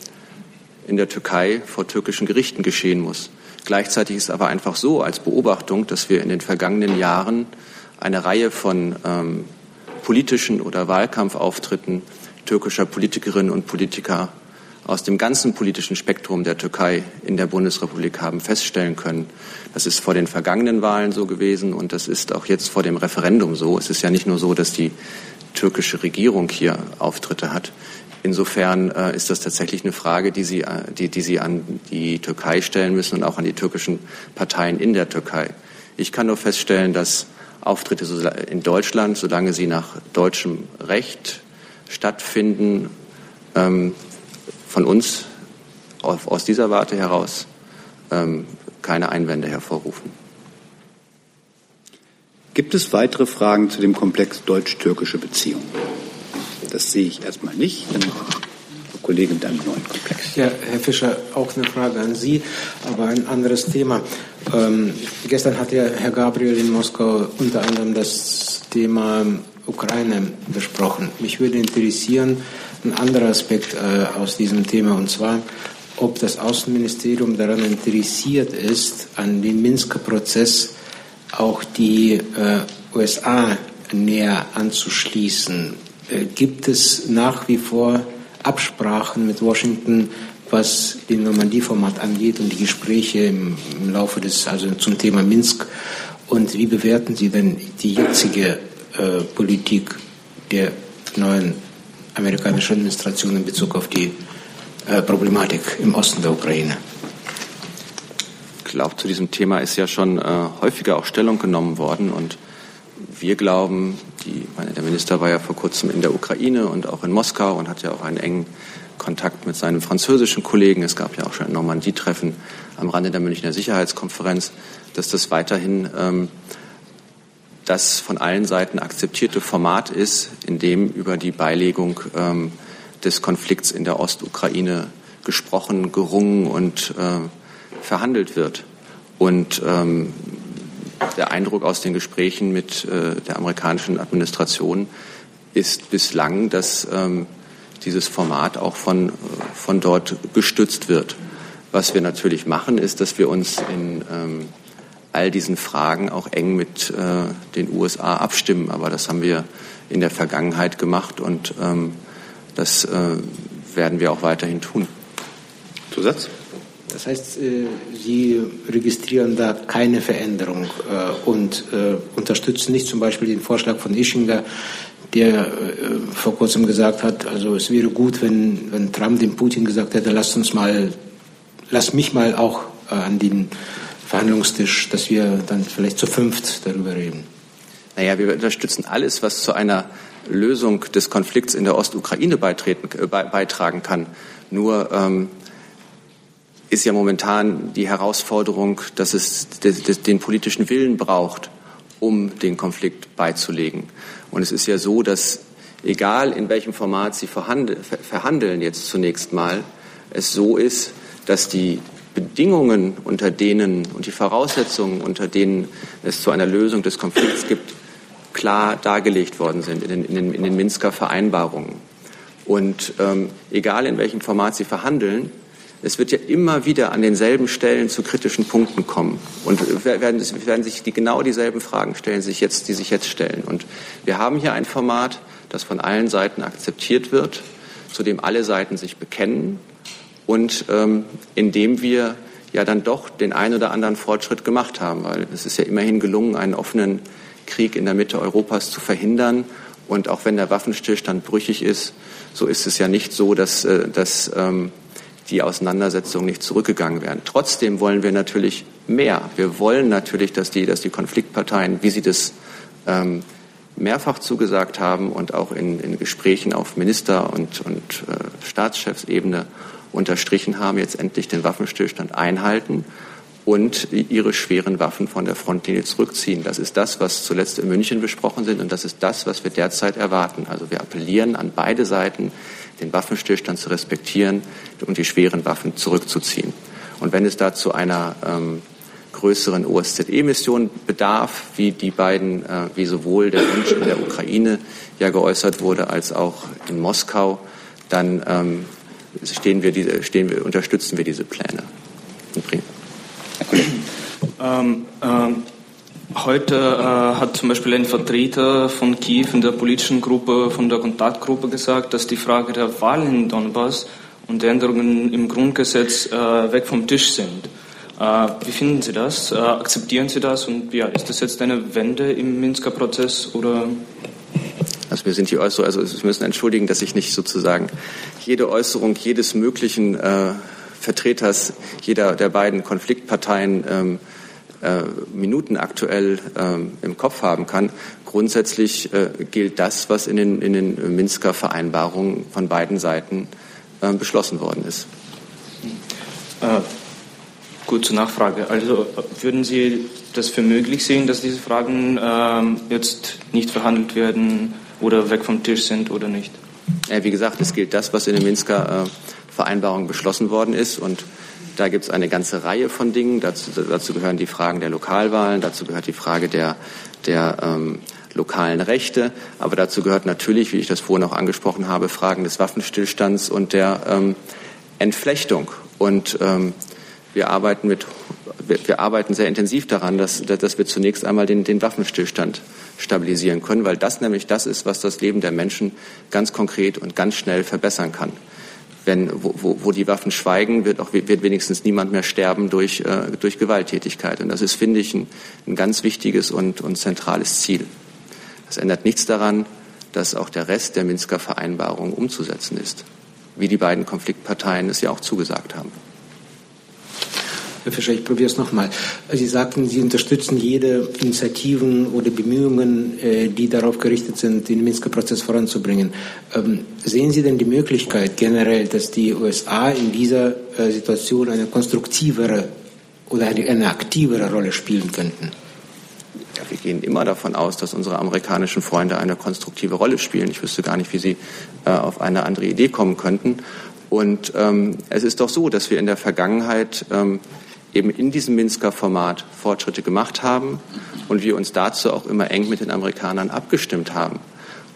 in der Türkei vor türkischen Gerichten geschehen muss. Gleichzeitig ist aber einfach so als Beobachtung, dass wir in den vergangenen Jahren eine Reihe von ähm, politischen oder Wahlkampfauftritten türkischer Politikerinnen und Politiker aus dem ganzen politischen Spektrum der Türkei in der Bundesrepublik haben feststellen können. Das ist vor den vergangenen Wahlen so gewesen und das ist auch jetzt vor dem Referendum so. Es ist ja nicht nur so, dass die türkische Regierung hier Auftritte hat. Insofern äh, ist das tatsächlich eine Frage, die Sie, äh, die, die Sie an die Türkei stellen müssen und auch an die türkischen Parteien in der Türkei. Ich kann nur feststellen, dass Auftritte in Deutschland, solange sie nach deutschem Recht stattfinden, ähm, von uns aus dieser Warte heraus ähm, keine Einwände hervorrufen. Gibt es weitere Fragen zu dem Komplex deutsch-türkische Beziehungen? Das sehe ich erstmal nicht. Dann Frau Kollegin dann neuen Komplex. Ja, Herr Fischer, auch eine Frage an Sie, aber ein anderes Thema. Ähm, gestern hat ja Herr Gabriel in Moskau unter anderem das Thema Ukraine besprochen. Mich würde interessieren, ein anderer Aspekt äh, aus diesem Thema, und zwar, ob das Außenministerium daran interessiert ist, an den Minsker Prozess auch die äh, USA näher anzuschließen. Äh, gibt es nach wie vor Absprachen mit Washington, was den Normandie-Format angeht und die Gespräche im, im, Laufe des, also zum Thema Minsk? Und wie bewerten Sie denn die jetzige äh, Politik der neuen amerikanischen Administration in Bezug auf die äh, Problematik im Osten der Ukraine? Ich glaube, zu diesem Thema ist ja schon äh, häufiger auch Stellung genommen worden und wir glauben, die, meine, der Minister war ja vor kurzem in der Ukraine und auch in Moskau und hat ja auch einen engen Kontakt mit seinem französischen Kollegen. Es gab ja auch schon ein Normandie-Treffen am Rande der Münchner Sicherheitskonferenz, dass das weiterhin ähm, das von allen Seiten akzeptierte Format ist, in dem über die Beilegung ähm, des Konflikts in der Ostukraine gesprochen, gerungen und äh, verhandelt wird. Und ähm, der Eindruck aus den Gesprächen mit äh, der amerikanischen Administration ist bislang, dass ähm, dieses Format auch von, von dort gestützt wird. Was wir natürlich machen, ist, dass wir uns in ähm, all diesen Fragen auch eng mit äh, den USA abstimmen. Aber das haben wir in der Vergangenheit gemacht und ähm, das äh, werden wir auch weiterhin tun. Zusatz? Das heißt, äh, Sie registrieren da keine Veränderung äh, und äh, unterstützen nicht zum Beispiel den Vorschlag von Ischinger, der vor kurzem gesagt hat, also es wäre gut, wenn, wenn Trump dem Putin gesagt hätte, lasst uns mal, lasst mich mal auch an den Verhandlungstisch, dass wir dann vielleicht zu fünft darüber reden. Naja, wir unterstützen alles, was zu einer Lösung des Konflikts in der Ostukraine beitragen kann. Nur ähm, ist ja momentan die Herausforderung, dass es den politischen Willen braucht, um den Konflikt beizulegen. Und es ist ja so, dass egal in welchem Format Sie verhandeln jetzt zunächst mal, es so ist, dass die Bedingungen, unter denen und die Voraussetzungen, unter denen es zu einer Lösung des Konflikts gibt, klar dargelegt worden sind in den, in den, in den Minsker Vereinbarungen. Und ähm, egal in welchem Format Sie verhandeln, es wird ja immer wieder an denselben Stellen zu kritischen Punkten kommen und werden, werden sich die, genau dieselben Fragen stellen, sich jetzt, die sich jetzt stellen. Und wir haben hier ein Format, das von allen Seiten akzeptiert wird, zu dem alle Seiten sich bekennen und ähm, in dem wir ja dann doch den einen oder anderen Fortschritt gemacht haben, weil es ist ja immerhin gelungen, einen offenen Krieg in der Mitte Europas zu verhindern. Und auch wenn der Waffenstillstand brüchig ist, so ist es ja nicht so, dass, äh, dass ähm, die Auseinandersetzungen nicht zurückgegangen wären. Trotzdem wollen wir natürlich mehr. Wir wollen natürlich, dass die, dass die Konfliktparteien, wie sie das ähm, mehrfach zugesagt haben und auch in, in Gesprächen auf Minister- und, und äh, Staatschefsebene unterstrichen haben, jetzt endlich den Waffenstillstand einhalten und ihre schweren Waffen von der Frontlinie zurückziehen. Das ist das, was zuletzt in München besprochen sind und das ist das, was wir derzeit erwarten. Also wir appellieren an beide Seiten, den Waffenstillstand zu respektieren und die schweren Waffen zurückzuziehen. Und wenn es dazu einer ähm, größeren OSZE-Mission bedarf, wie die beiden, äh, wie sowohl der Wunsch in der Ukraine ja geäußert wurde, als auch in Moskau, dann ähm, stehen wir diese, stehen wir, unterstützen wir diese Pläne. Ähm, ähm, heute äh, hat zum Beispiel ein Vertreter von Kiew in der politischen Gruppe, von der Kontaktgruppe gesagt, dass die Frage der Wahlen in Donbass und der Änderungen im Grundgesetz äh, weg vom Tisch sind. Äh, wie finden Sie das? Äh, akzeptieren Sie das? Und ja, ist das jetzt eine Wende im Minsker Prozess oder? Also wir sind die Äußerung, also Sie müssen entschuldigen, dass ich nicht sozusagen jede Äußerung jedes möglichen äh, Vertreters jeder der beiden Konfliktparteien ähm, äh, Minuten aktuell ähm, im Kopf haben kann. Grundsätzlich äh, gilt das, was in den, in den Minsker Vereinbarungen von beiden Seiten äh, beschlossen worden ist. Äh, Kurze Nachfrage. Also würden Sie das für möglich sehen, dass diese Fragen ähm, jetzt nicht verhandelt werden oder weg vom Tisch sind oder nicht? Ja, wie gesagt, es gilt das, was in den Minsker äh, Vereinbarungen beschlossen worden ist. Und da gibt es eine ganze Reihe von Dingen. Dazu, dazu, gehören die Fragen der Lokalwahlen, dazu gehört die Frage der, der ähm, lokalen Rechte. Aber dazu gehört natürlich, wie ich das vorhin auch angesprochen habe, Fragen des Waffenstillstands und der ähm, Entflechtung. Und ähm, wir arbeiten, mit, wir, arbeiten sehr intensiv daran, dass, dass wir zunächst einmal den, den Waffenstillstand stabilisieren können, weil das nämlich das ist, was das Leben der Menschen ganz konkret und ganz schnell verbessern kann. Wenn, wo, wo die Waffen schweigen, wird, auch, wird wenigstens niemand mehr sterben durch, äh, durch Gewalttätigkeit. Und das ist, finde ich, ein, ein ganz wichtiges und, und zentrales Ziel. Das ändert nichts daran, dass auch der Rest der Minsker Vereinbarung umzusetzen ist, wie die beiden Konfliktparteien es ja auch zugesagt haben. Herr Fischer, ich probiere es nochmal. Sie sagten, Sie unterstützen jede Initiativen oder Bemühungen, äh, die darauf gerichtet sind, den Minsker Prozess voranzubringen. Ähm, sehen Sie denn die Möglichkeit generell, dass die USA in dieser äh, Situation eine konstruktivere oder eine aktivere Rolle spielen könnten? wir gehen immer davon aus, dass unsere amerikanischen Freunde eine konstruktive Rolle spielen. Ich wüsste gar nicht, wie sie äh, auf eine andere Idee kommen könnten. Und ähm, es ist doch so, dass wir in der Vergangenheit ähm, eben in diesem Minsker Format Fortschritte gemacht haben und wir uns dazu auch immer eng mit den Amerikanern abgestimmt haben.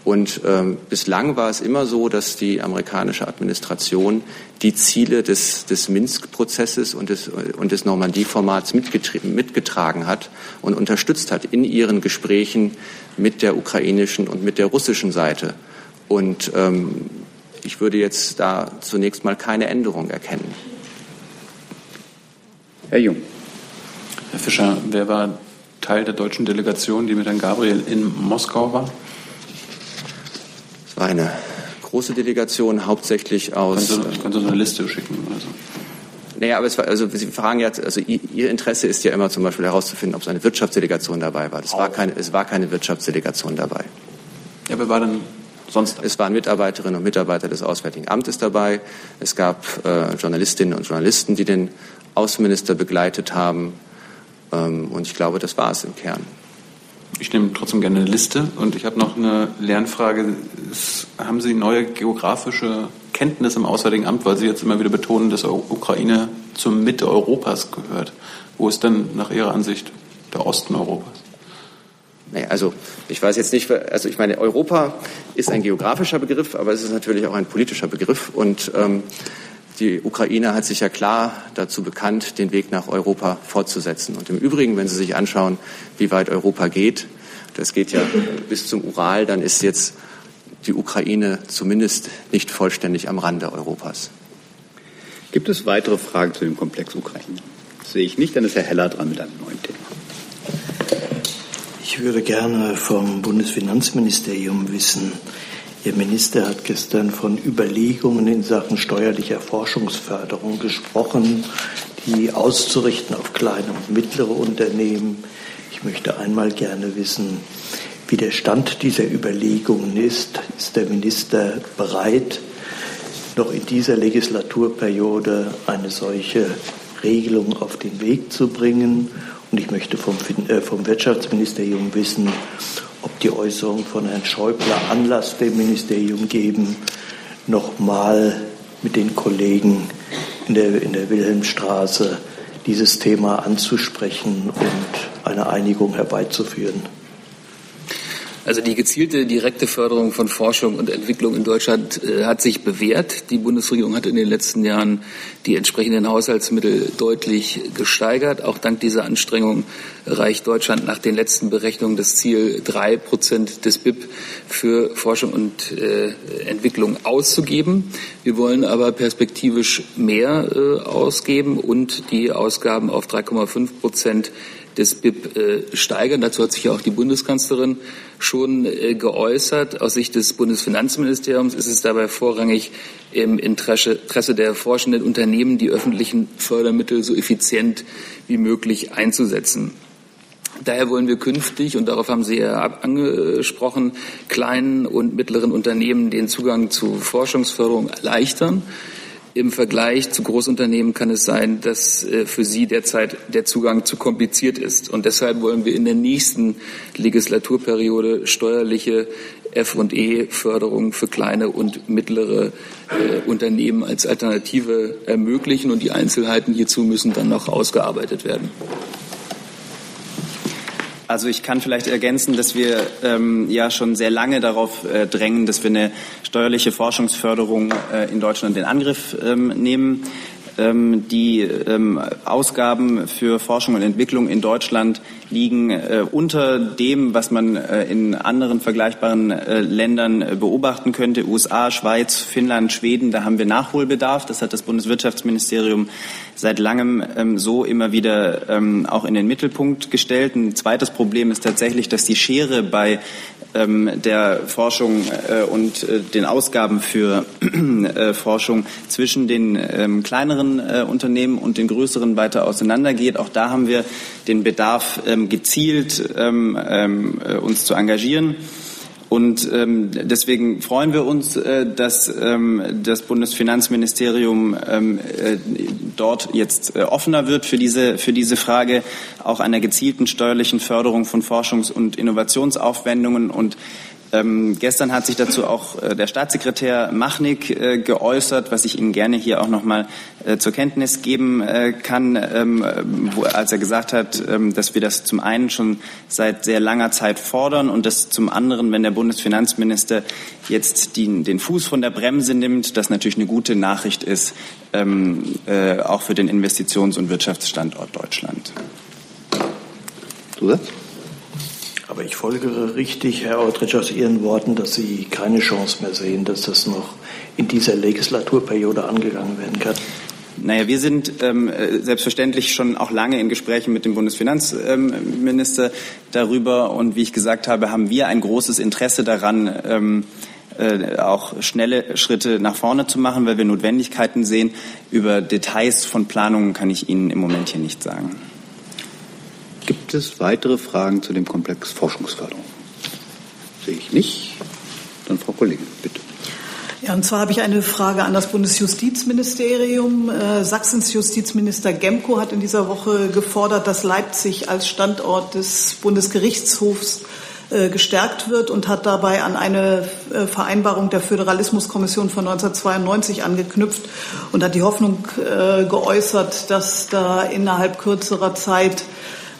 Und ähm, bislang war es immer so, dass die amerikanische Administration die Ziele des, des Minsk-Prozesses und des, und des Normandie-Formats mitgetragen hat und unterstützt hat in ihren Gesprächen mit der ukrainischen und mit der russischen Seite. Und ähm, ich würde jetzt da zunächst mal keine Änderung erkennen. Herr Jung. Herr Fischer, wer war Teil der deutschen Delegation, die mit Herrn Gabriel in Moskau war? Es war eine große Delegation, hauptsächlich aus. Können Sie, können Sie eine Liste schicken oder so? Naja, aber es war, also Sie fragen jetzt, also Ihr Interesse ist ja immer zum Beispiel herauszufinden, ob es eine Wirtschaftsdelegation dabei war. Das war keine, es war keine Wirtschaftsdelegation dabei. Ja, wer war denn sonst? Es waren Mitarbeiterinnen und Mitarbeiter des Auswärtigen Amtes dabei. Es gab äh, Journalistinnen und Journalisten, die den Außenminister begleitet haben. Ähm, und ich glaube, das war es im Kern. Ich nehme trotzdem gerne eine Liste und ich habe noch eine Lernfrage. haben Sie neue geografische Kenntnisse im Auswärtigen Amt, weil Sie jetzt immer wieder betonen, dass Ukraine zur Mitte Europas gehört? Wo ist denn nach Ihrer Ansicht der Osten Europas? Nee, also ich weiß jetzt nicht, also ich meine, Europa ist ein geografischer Begriff, aber es ist natürlich auch ein politischer Begriff und ähm, die Ukraine hat sich ja klar dazu bekannt, den Weg nach Europa fortzusetzen. Und im Übrigen, wenn Sie sich anschauen, wie weit Europa geht, das geht ja bis zum Ural, dann ist jetzt die Ukraine zumindest nicht vollständig am Rande Europas. Gibt es weitere Fragen zu dem Komplex Ukraine? Das sehe ich nicht, dann ist Herr Heller dran mit einem neuen Thema. Ich würde gerne vom Bundesfinanzministerium wissen, Ihr Minister hat gestern von Überlegungen in Sachen steuerlicher Forschungsförderung gesprochen, die auszurichten auf kleine und mittlere Unternehmen. Ich möchte einmal gerne wissen, wie der Stand dieser Überlegungen ist. Ist der Minister bereit, noch in dieser Legislaturperiode eine solche Regelung auf den Weg zu bringen? Und ich möchte vom, äh, vom Wirtschaftsministerium wissen, ob die Äußerungen von Herrn Schäuble Anlass dem Ministerium geben, nochmal mit den Kollegen in der, in der Wilhelmstraße dieses Thema anzusprechen und eine Einigung herbeizuführen. Also die gezielte direkte Förderung von Forschung und Entwicklung in Deutschland äh, hat sich bewährt. Die Bundesregierung hat in den letzten Jahren die entsprechenden Haushaltsmittel deutlich gesteigert. Auch dank dieser Anstrengung erreicht Deutschland nach den letzten Berechnungen das Ziel, drei Prozent des BIP für Forschung und äh, Entwicklung auszugeben. Wir wollen aber perspektivisch mehr äh, ausgeben und die Ausgaben auf 3,5 Prozent des BIP äh, steigern. Dazu hat sich ja auch die Bundeskanzlerin schon äh, geäußert. Aus Sicht des Bundesfinanzministeriums ist es dabei vorrangig im Interesse der forschenden Unternehmen, die öffentlichen Fördermittel so effizient wie möglich einzusetzen. Daher wollen wir künftig, und darauf haben Sie ja angesprochen, kleinen und mittleren Unternehmen den Zugang zu Forschungsförderung erleichtern. Im Vergleich zu Großunternehmen kann es sein, dass äh, für sie derzeit der Zugang zu kompliziert ist. Und deshalb wollen wir in der nächsten Legislaturperiode steuerliche F&E-Förderung für kleine und mittlere äh, Unternehmen als Alternative ermöglichen. Und die Einzelheiten hierzu müssen dann noch ausgearbeitet werden. Also ich kann vielleicht ergänzen, dass wir ähm, ja schon sehr lange darauf äh, drängen, dass wir eine steuerliche Forschungsförderung äh, in Deutschland in Angriff ähm, nehmen. Ähm, die ähm, Ausgaben für Forschung und Entwicklung in Deutschland liegen äh, unter dem, was man äh, in anderen vergleichbaren äh, Ländern beobachten könnte. USA, Schweiz, Finnland, Schweden, da haben wir Nachholbedarf. Das hat das Bundeswirtschaftsministerium seit langem ähm, so immer wieder auch in den Mittelpunkt gestellt. Ein zweites Problem ist tatsächlich, dass die Schere bei der Forschung und den Ausgaben für Forschung zwischen den kleineren Unternehmen und den größeren weiter auseinandergeht. Auch da haben wir den Bedarf ähm, gezielt ähm, ähm, äh, uns zu engagieren. Und ähm, deswegen freuen wir uns, äh, dass ähm, das Bundesfinanzministerium ähm, äh, dort jetzt äh, offener wird für diese, für diese Frage auch einer gezielten steuerlichen Förderung von Forschungs- und Innovationsaufwendungen. Und ähm, gestern hat sich dazu auch äh, der Staatssekretär Machnik äh, geäußert, was ich Ihnen gerne hier auch noch mal äh, zur Kenntnis geben äh, kann, ähm, wo, als er gesagt hat, ähm, dass wir das zum einen schon seit sehr langer Zeit fordern und dass zum anderen, wenn der Bundesfinanzminister jetzt die, den Fuß von der Bremse nimmt, das natürlich eine gute Nachricht ist, ähm, äh, auch für den Investitions- und Wirtschaftsstandort Deutschland. Zusatz? Aber ich folgere richtig, Herr Outridge, aus Ihren Worten, dass Sie keine Chance mehr sehen, dass das noch in dieser Legislaturperiode angegangen werden kann. Naja, wir sind ähm, äh, selbstverständlich schon auch lange in Gesprächen mit dem Bundesfinanzminister ähm, darüber. Und wie ich gesagt habe, haben wir ein großes Interesse daran, ähm, äh, auch schnelle Schritte nach vorne zu machen, weil wir Notwendigkeiten sehen. Über Details von Planungen kann ich Ihnen im Moment hier nicht sagen. Gibt es weitere Fragen zu dem Komplex Forschungsförderung? Sehe ich nicht. Dann Frau Kollegin, bitte. Ja, und zwar habe ich eine Frage an das Bundesjustizministerium. Äh, Sachsens Justizminister Gemko hat in dieser Woche gefordert, dass Leipzig als Standort des Bundesgerichtshofs äh, gestärkt wird und hat dabei an eine äh, Vereinbarung der Föderalismuskommission von 1992 angeknüpft und hat die Hoffnung äh, geäußert, dass da innerhalb kürzerer Zeit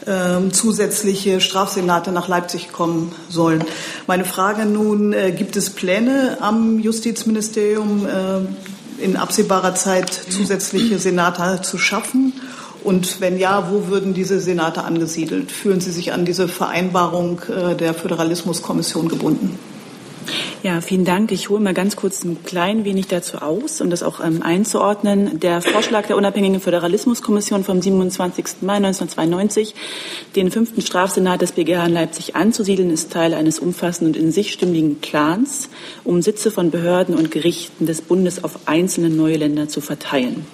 ähm, zusätzliche Strafsenate nach Leipzig kommen sollen. Meine Frage nun, äh, gibt es Pläne am Justizministerium äh, in absehbarer Zeit zusätzliche Senate zu schaffen? Und wenn ja, wo würden diese Senate angesiedelt? Fühlen Sie sich an diese Vereinbarung äh, der Föderalismuskommission gebunden? Ja, vielen Dank. Ich hole mal ganz kurz ein klein wenig dazu aus, um das auch ähm, einzuordnen. Der Vorschlag der Unabhängigen Föderalismuskommission vom 27. Mai 1992, den fünften Strafsenat des BGH in Leipzig anzusiedeln, ist Teil eines umfassenden und in sich stimmigen Plans, um Sitze von Behörden und Gerichten des Bundes auf einzelne neue Länder zu verteilen.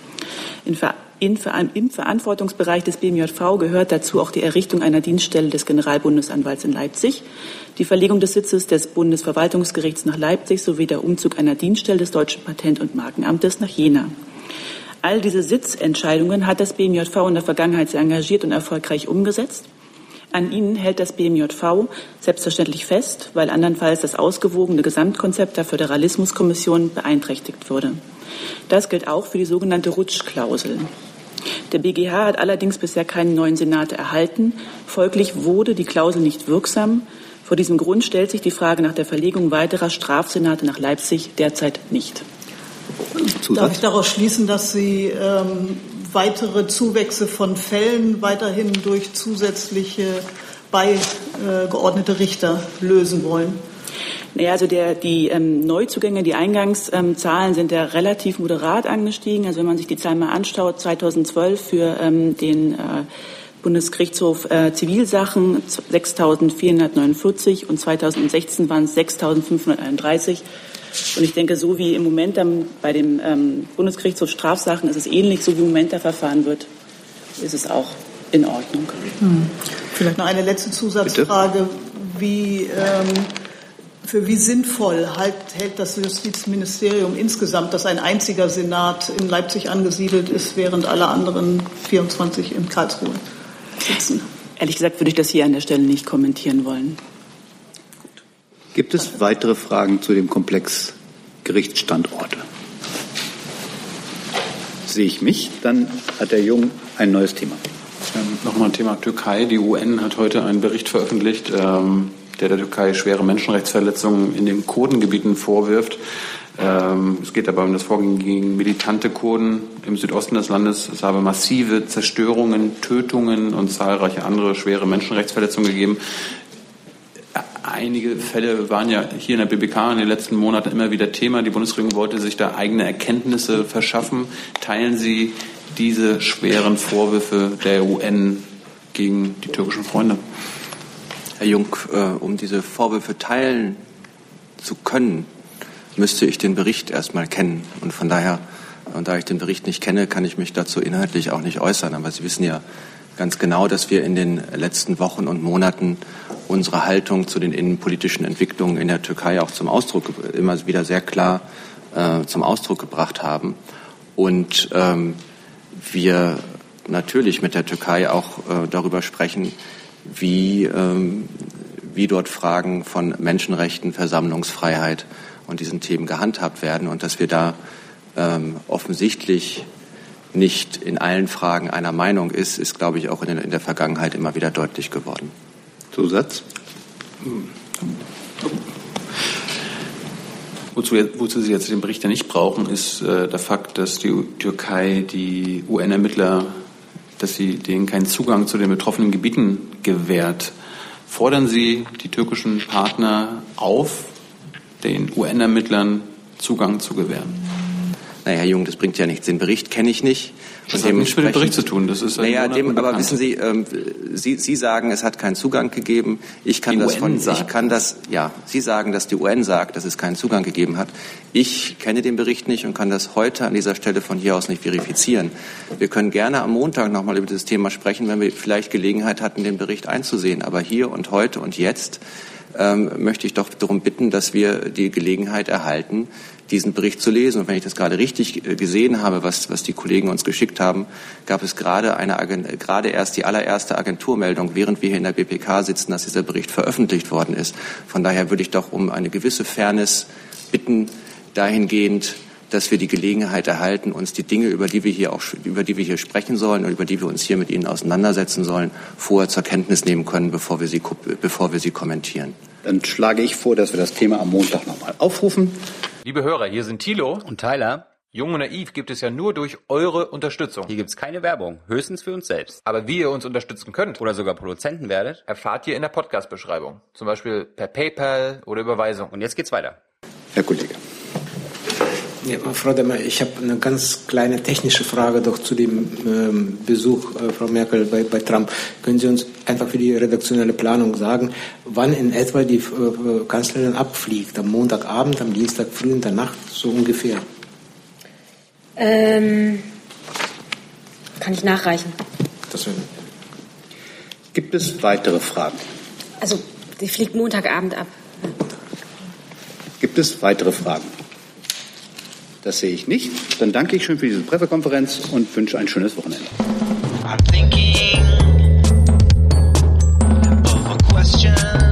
In Ver in, Im Verantwortungsbereich des BMJV gehört dazu auch die Errichtung einer Dienststelle des Generalbundesanwalts in Leipzig, die Verlegung des Sitzes des Bundesverwaltungsgerichts nach Leipzig sowie der Umzug einer Dienststelle des Deutschen Patent- und Markenamtes nach Jena. All diese Sitzentscheidungen hat das BMJV in der Vergangenheit sehr engagiert und erfolgreich umgesetzt. An ihnen hält das BMJV selbstverständlich fest, weil andernfalls das ausgewogene Gesamtkonzept der Föderalismuskommission beeinträchtigt würde. Das gilt auch für die sogenannte Rutschklausel. Der BGH hat allerdings bisher keinen neuen Senat erhalten. Folglich wurde die Klausel nicht wirksam. Vor diesem Grund stellt sich die Frage nach der Verlegung weiterer Strafsenate nach Leipzig derzeit nicht. Zusatz? Darf ich daraus schließen, dass Sie ähm, weitere Zuwächse von Fällen weiterhin durch zusätzliche beigeordnete Richter lösen wollen? Naja, also der, die ähm, Neuzugänge, die Eingangszahlen ähm, sind ja relativ moderat angestiegen. Also wenn man sich die Zahlen mal anschaut, 2012 für ähm, den äh, Bundesgerichtshof äh, Zivilsachen 6.449 und 2016 waren es 6.531. Und ich denke, so wie im Moment dann bei dem ähm, Bundesgerichtshof Strafsachen ist es ähnlich, so wie im Moment da verfahren wird, ist es auch in Ordnung. Hm. Vielleicht noch eine letzte Zusatzfrage. Bitte? Wie, ähm, für wie sinnvoll halt, hält das Justizministerium insgesamt, dass ein einziger Senat in Leipzig angesiedelt ist, während alle anderen 24 in Karlsruhe sitzen? Ehrlich gesagt würde ich das hier an der Stelle nicht kommentieren wollen. Gibt es weitere Fragen zu dem Komplex Gerichtsstandorte? Sehe ich mich, dann hat der Jung ein neues Thema. Ähm, Nochmal ein Thema Türkei. Die UN hat heute einen Bericht veröffentlicht, ähm, der der Türkei schwere Menschenrechtsverletzungen in den Kurdengebieten vorwirft. Ähm, es geht dabei um das Vorgehen gegen militante Kurden im Südosten des Landes. Es habe massive Zerstörungen, Tötungen und zahlreiche andere schwere Menschenrechtsverletzungen gegeben. Einige Fälle waren ja hier in der BBK in den letzten Monaten immer wieder Thema. Die Bundesregierung wollte sich da eigene Erkenntnisse verschaffen. Teilen Sie diese schweren Vorwürfe der UN gegen die türkischen Freunde? Herr Jung, äh, um diese Vorwürfe teilen zu können, müsste ich den Bericht erstmal kennen. Und von daher, und da ich den Bericht nicht kenne, kann ich mich dazu inhaltlich auch nicht äußern. Aber Sie wissen ja ganz genau, dass wir in den letzten Wochen und Monaten unsere Haltung zu den innenpolitischen Entwicklungen in der Türkei auch zum Ausdruck immer wieder sehr klar äh, zum Ausdruck gebracht haben. Und ähm, wir natürlich mit der Türkei auch äh, darüber sprechen, wie, ähm, wie dort Fragen von Menschenrechten, Versammlungsfreiheit und diesen Themen gehandhabt werden und dass wir da ähm, offensichtlich nicht in allen Fragen einer Meinung ist, ist, glaube ich, auch in, in der Vergangenheit immer wieder deutlich geworden. Zusatz? Wozu, wozu Sie jetzt den Bericht ja nicht brauchen, ist äh, der Fakt, dass die Türkei die UN-Ermittler, dass sie denen keinen Zugang zu den betroffenen Gebieten gewährt. Fordern Sie die türkischen Partner auf, den UN-Ermittlern Zugang zu gewähren? Naja, Herr Jung, das bringt ja nichts. Den Bericht kenne ich nicht. Das hat nichts mit dem Bericht zu tun. Das ist naja, dem, aber wissen Sie, ähm, Sie, Sie sagen, es hat keinen Zugang gegeben. Ich kann die das UN von, sagt. ich kann das, ja, Sie sagen, dass die UN sagt, dass es keinen Zugang gegeben hat. Ich kenne den Bericht nicht und kann das heute an dieser Stelle von hier aus nicht verifizieren. Wir können gerne am Montag nochmal über dieses Thema sprechen, wenn wir vielleicht Gelegenheit hatten, den Bericht einzusehen. Aber hier und heute und jetzt ähm, möchte ich doch darum bitten, dass wir die Gelegenheit erhalten, diesen Bericht zu lesen. Und wenn ich das gerade richtig äh, gesehen habe, was, was die Kollegen uns geschickt haben, gab es gerade, eine, gerade erst die allererste Agenturmeldung, während wir hier in der BPK sitzen, dass dieser Bericht veröffentlicht worden ist. Von daher würde ich doch um eine gewisse Fairness bitten, dahingehend, dass wir die Gelegenheit erhalten, uns die Dinge, über die wir hier auch, über die wir hier sprechen sollen und über die wir uns hier mit Ihnen auseinandersetzen sollen, vorher zur Kenntnis nehmen können, bevor wir sie, bevor wir sie kommentieren. Dann schlage ich vor, dass wir das Thema am Montag nochmal aufrufen. Liebe Hörer, hier sind Thilo und Tyler. Jung und naiv gibt es ja nur durch eure Unterstützung. Hier gibt es keine Werbung, höchstens für uns selbst. Aber wie ihr uns unterstützen könnt oder sogar Produzenten werdet, erfahrt ihr in der Podcast-Beschreibung. Zum Beispiel per PayPal oder Überweisung. Und jetzt geht's weiter. Herr Kollege. Ja, Frau Demmer, ich habe eine ganz kleine technische Frage doch zu dem ähm, Besuch äh, Frau Merkel bei, bei Trump. Können Sie uns einfach für die redaktionelle Planung sagen, wann in etwa die äh, Kanzlerin abfliegt? Am Montagabend, am Dienstag früh in der Nacht, so ungefähr? Ähm, kann ich nachreichen. Das wäre. Gibt es weitere Fragen? Also, die fliegt Montagabend ab. Gibt es weitere Fragen? Das sehe ich nicht. Dann danke ich schön für diese Pressekonferenz und wünsche ein schönes Wochenende. I'm thinking of a question.